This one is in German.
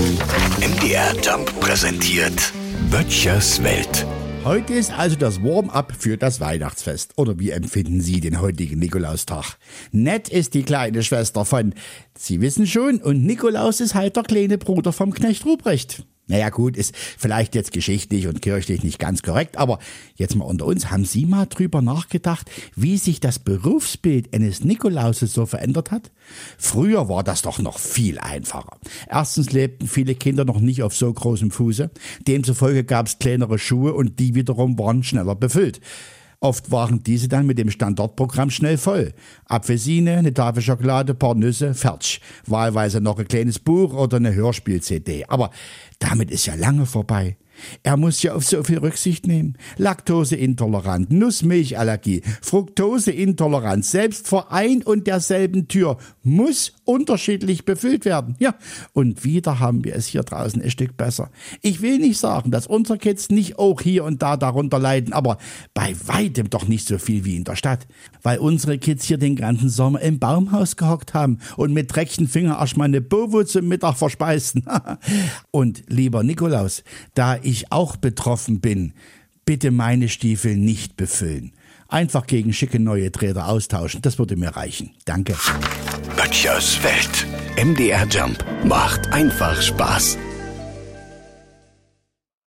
MDR Jump präsentiert Böttchers Welt. Heute ist also das Warm-up für das Weihnachtsfest. Oder wie empfinden Sie den heutigen Nikolaustag? Nett ist die kleine Schwester von, Sie wissen schon, und Nikolaus ist halt der kleine Bruder vom Knecht Ruprecht. Naja gut, ist vielleicht jetzt geschichtlich und kirchlich nicht ganz korrekt, aber jetzt mal unter uns, haben Sie mal drüber nachgedacht, wie sich das Berufsbild eines Nikolauses so verändert hat? Früher war das doch noch viel einfacher. Erstens lebten viele Kinder noch nicht auf so großem Fuße, demzufolge gab es kleinere Schuhe und die wiederum waren schneller befüllt. Oft waren diese dann mit dem Standortprogramm schnell voll. Apfelsine, eine Tafel Schokolade, paar Nüsse, fertig. Wahlweise noch ein kleines Buch oder eine Hörspiel-CD. Aber damit ist ja lange vorbei. Er muss ja auf so viel Rücksicht nehmen. Laktoseintolerant, Nussmilchallergie, Fructoseintoleranz, selbst vor ein und derselben Tür muss unterschiedlich befüllt werden. Ja, und wieder haben wir es hier draußen ein Stück besser. Ich will nicht sagen, dass unsere Kids nicht auch hier und da darunter leiden, aber bei weitem doch nicht so viel wie in der Stadt. Weil unsere Kids hier den ganzen Sommer im Baumhaus gehockt haben und mit dreckigen Finger erstmal eine Bowo zum Mittag verspeisten. und lieber Nikolaus, da ich auch betroffen bin, bitte meine Stiefel nicht befüllen. Einfach gegen schicke neue Träder austauschen, das würde mir reichen. Danke. Böttchers Welt. MDR Jump macht einfach Spaß.